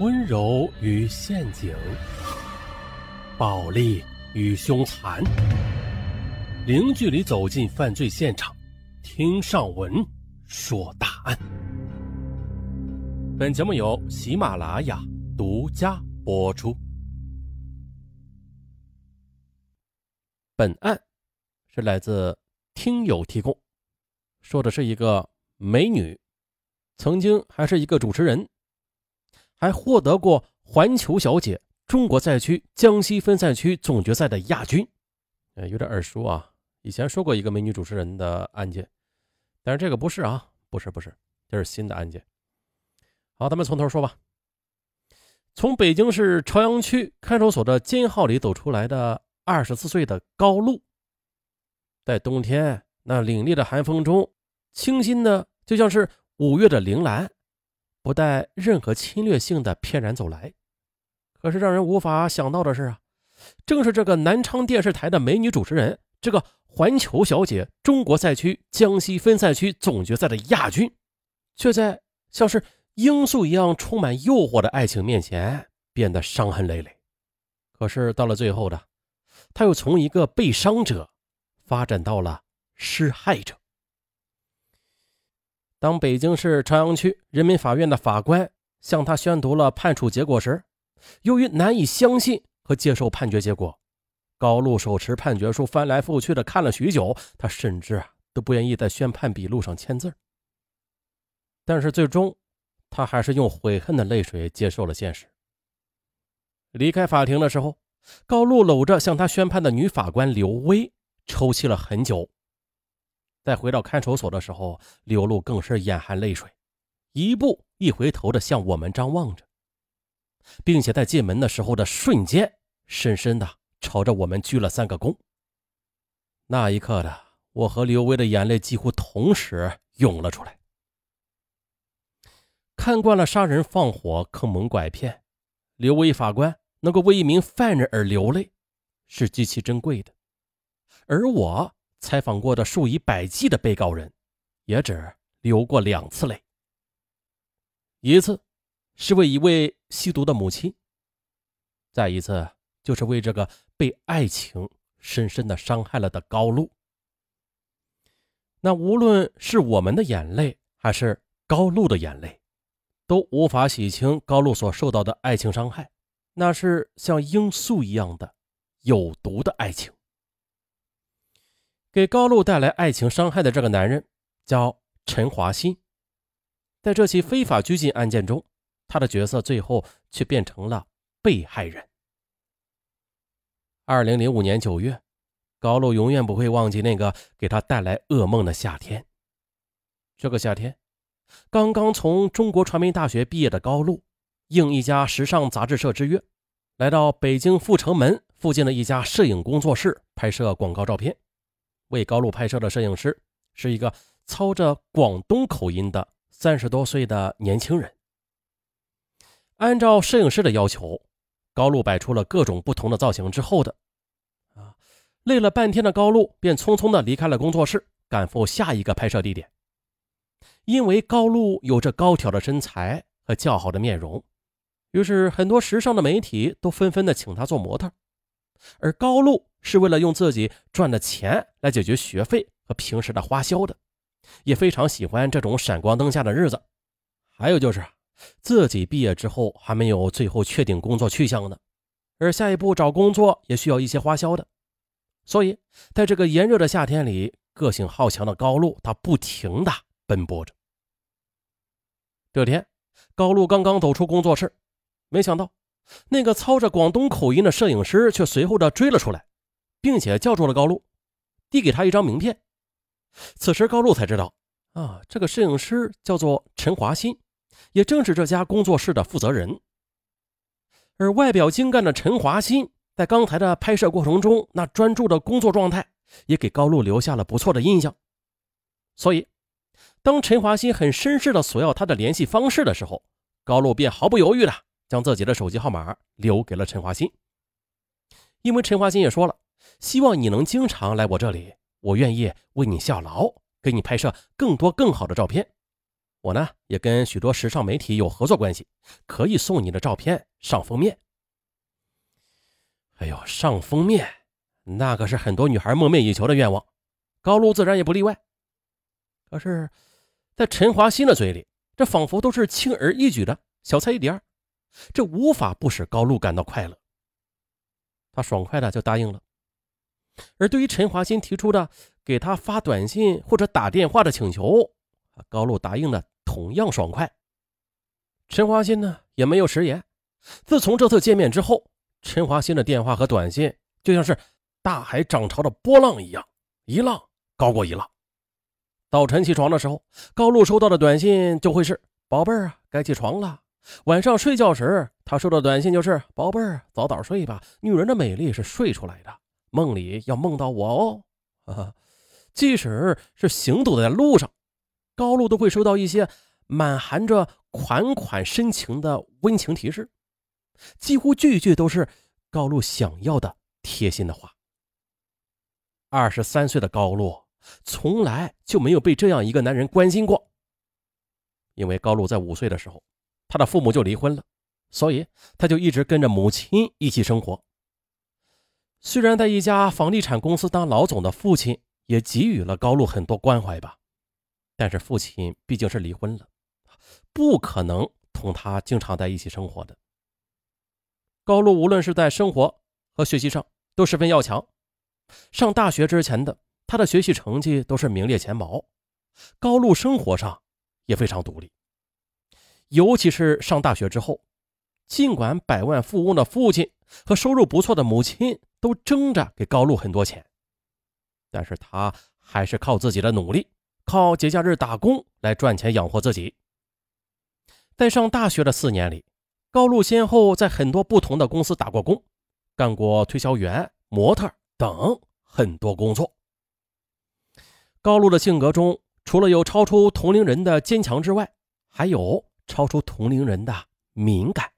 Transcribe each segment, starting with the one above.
温柔与陷阱，暴力与凶残，零距离走进犯罪现场，听上文说大案。本节目由喜马拉雅独家播出。本案是来自听友提供，说的是一个美女，曾经还是一个主持人。还获得过环球小姐中国赛区江西分赛区总决赛的亚军，呃，有点耳熟啊。以前说过一个美女主持人的案件，但是这个不是啊，不是不是，这是新的案件。好，咱们从头说吧。从北京市朝阳区看守所的监号里走出来的二十四岁的高露，在冬天那凛冽的寒风中，清新的就像是五月的铃兰。不带任何侵略性的翩然走来，可是让人无法想到的是啊，正是这个南昌电视台的美女主持人，这个环球小姐中国赛区江西分赛区总决赛的亚军，却在像是罂粟一样充满诱惑的爱情面前变得伤痕累累。可是到了最后的，她又从一个被伤者发展到了施害者。当北京市朝阳区人民法院的法官向他宣读了判处结果时，由于难以相信和接受判决结果，高露手持判决书翻来覆去的看了许久，他甚至啊都不愿意在宣判笔录上签字。但是最终，他还是用悔恨的泪水接受了现实。离开法庭的时候，高露搂着向他宣判的女法官刘薇，抽泣了很久。在回到看守所的时候，刘露更是眼含泪水，一步一回头的向我们张望着，并且在进门的时候的瞬间，深深的朝着我们鞠了三个躬。那一刻的我和刘威的眼泪几乎同时涌了出来。看惯了杀人放火、坑蒙拐骗，刘威法官能够为一名犯人而流泪，是极其珍贵的，而我。采访过的数以百计的被告人，也只流过两次泪。一次是为一位吸毒的母亲，再一次就是为这个被爱情深深的伤害了的高露。那无论是我们的眼泪，还是高露的眼泪，都无法洗清高露所受到的爱情伤害。那是像罂粟一样的有毒的爱情。给高露带来爱情伤害的这个男人叫陈华新，在这起非法拘禁案件中，他的角色最后却变成了被害人。二零零五年九月，高露永远不会忘记那个给他带来噩梦的夏天。这个夏天，刚刚从中国传媒大学毕业的高露，应一家时尚杂志社之约，来到北京阜成门附近的一家摄影工作室拍摄广告照片。为高露拍摄的摄影师是一个操着广东口音的三十多岁的年轻人。按照摄影师的要求，高露摆出了各种不同的造型之后的，啊，累了半天的高露便匆匆的离开了工作室，赶赴下一个拍摄地点。因为高露有着高挑的身材和较好的面容，于是很多时尚的媒体都纷纷的请她做模特。而高露是为了用自己赚的钱来解决学费和平时的花销的，也非常喜欢这种闪光灯下的日子。还有就是自己毕业之后还没有最后确定工作去向呢，而下一步找工作也需要一些花销的，所以在这个炎热的夏天里，个性好强的高露她不停的奔波着。这天，高露刚刚走出工作室，没想到。那个操着广东口音的摄影师却随后的追了出来，并且叫住了高露，递给他一张名片。此时高露才知道，啊，这个摄影师叫做陈华新，也正是这家工作室的负责人。而外表精干的陈华新，在刚才的拍摄过程中，那专注的工作状态，也给高露留下了不错的印象。所以，当陈华新很绅士的索要他的联系方式的时候，高露便毫不犹豫的。将自己的手机号码留给了陈华新，因为陈华新也说了，希望你能经常来我这里，我愿意为你效劳，给你拍摄更多更好的照片。我呢也跟许多时尚媒体有合作关系，可以送你的照片上封面。哎呦，上封面，那可是很多女孩梦寐以求的愿望，高露自然也不例外。可是，在陈华新的嘴里，这仿佛都是轻而易举的小菜一碟，这无法不使高露感到快乐。他爽快的就答应了。而对于陈华新提出的给他发短信或者打电话的请求，高露答应的同样爽快。陈华新呢也没有食言。自从这次见面之后，陈华新的电话和短信就像是大海涨潮的波浪一样，一浪高过一浪。早晨起床的时候，高露收到的短信就会是“宝贝儿啊，该起床了”。晚上睡觉时，他收到短信就是“宝贝儿，早点睡吧，女人的美丽是睡出来的”。梦里要梦到我哦，即使是行走在路上，高露都会收到一些满含着款款深情的温情提示，几乎句句都是高露想要的贴心的话。二十三岁的高露从来就没有被这样一个男人关心过，因为高露在五岁的时候，他的父母就离婚了，所以他就一直跟着母亲一起生活。虽然在一家房地产公司当老总的父亲也给予了高露很多关怀吧，但是父亲毕竟是离婚了，不可能同他经常在一起生活的。高露无论是在生活和学习上都十分要强，上大学之前的他的学习成绩都是名列前茅，高露生活上也非常独立，尤其是上大学之后，尽管百万富翁的父亲和收入不错的母亲。都争着给高露很多钱，但是他还是靠自己的努力，靠节假日打工来赚钱养活自己。在上大学的四年里，高露先后在很多不同的公司打过工，干过推销员、模特等很多工作。高露的性格中，除了有超出同龄人的坚强之外，还有超出同龄人的敏感。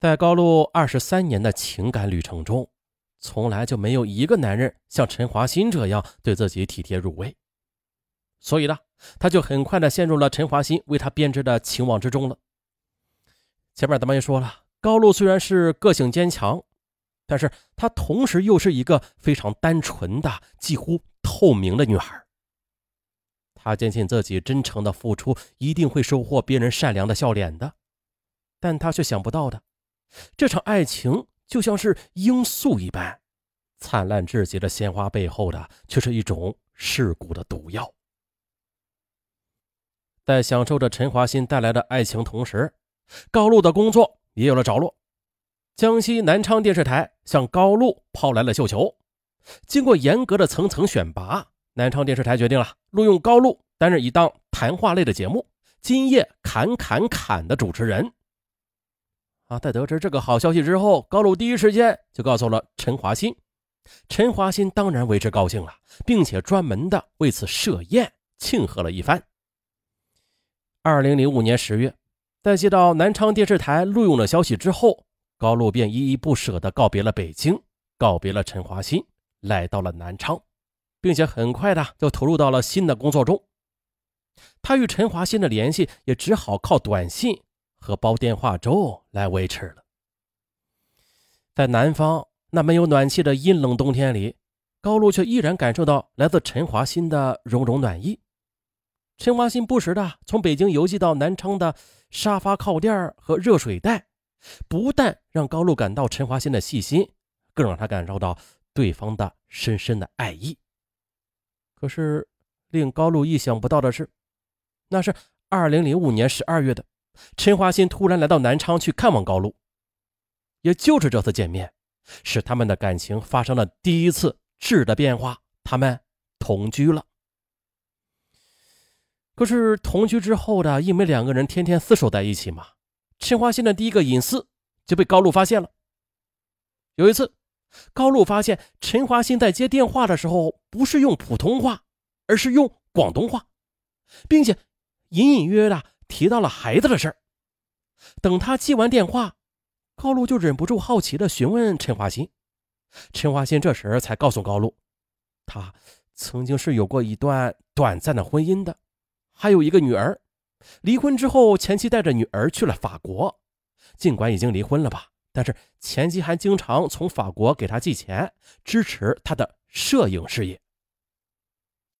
在高露二十三年的情感旅程中，从来就没有一个男人像陈华新这样对自己体贴入微，所以呢，他就很快的陷入了陈华新为他编织的情网之中了。前面咱们也说了，高露虽然是个性坚强，但是她同时又是一个非常单纯的、几乎透明的女孩。他坚信自己真诚的付出一定会收获别人善良的笑脸的，但他却想不到的。这场爱情就像是罂粟一般灿烂至极的鲜花，背后的却是一种噬骨的毒药。在享受着陈华新带来的爱情同时，高露的工作也有了着落。江西南昌电视台向高露抛来了绣球，经过严格的层层选拔，南昌电视台决定了录用高露担任一档谈话类的节目《今夜侃侃侃》的主持人。啊！在得知这个好消息之后，高露第一时间就告诉了陈华新。陈华新当然为之高兴了，并且专门的为此设宴庆贺了一番。二零零五年十月，在接到南昌电视台录用的消息之后，高露便依依不舍地告别了北京，告别了陈华新，来到了南昌，并且很快的就投入到了新的工作中。他与陈华新的联系也只好靠短信。和煲电话粥来维持了。在南方那没有暖气的阴冷冬天里，高露却依然感受到来自陈华新的融融暖意。陈华新不时的从北京邮寄到南昌的沙发靠垫和热水袋，不但让高露感到陈华新的细心，更让他感受到对方的深深的爱意。可是，令高露意想不到的是，那是二零零五年十二月的。陈华新突然来到南昌去看望高露，也就是这次见面，使他们的感情发生了第一次质的变化。他们同居了。可是同居之后的，因为两个人天天厮守在一起嘛，陈华新的第一个隐私就被高露发现了。有一次，高露发现陈华新在接电话的时候，不是用普通话，而是用广东话，并且隐隐约约的。提到了孩子的事儿。等他接完电话，高露就忍不住好奇的询问陈华新。陈华新这时才告诉高露，他曾经是有过一段短暂的婚姻的，还有一个女儿。离婚之后，前妻带着女儿去了法国。尽管已经离婚了吧，但是前妻还经常从法国给他寄钱，支持他的摄影事业。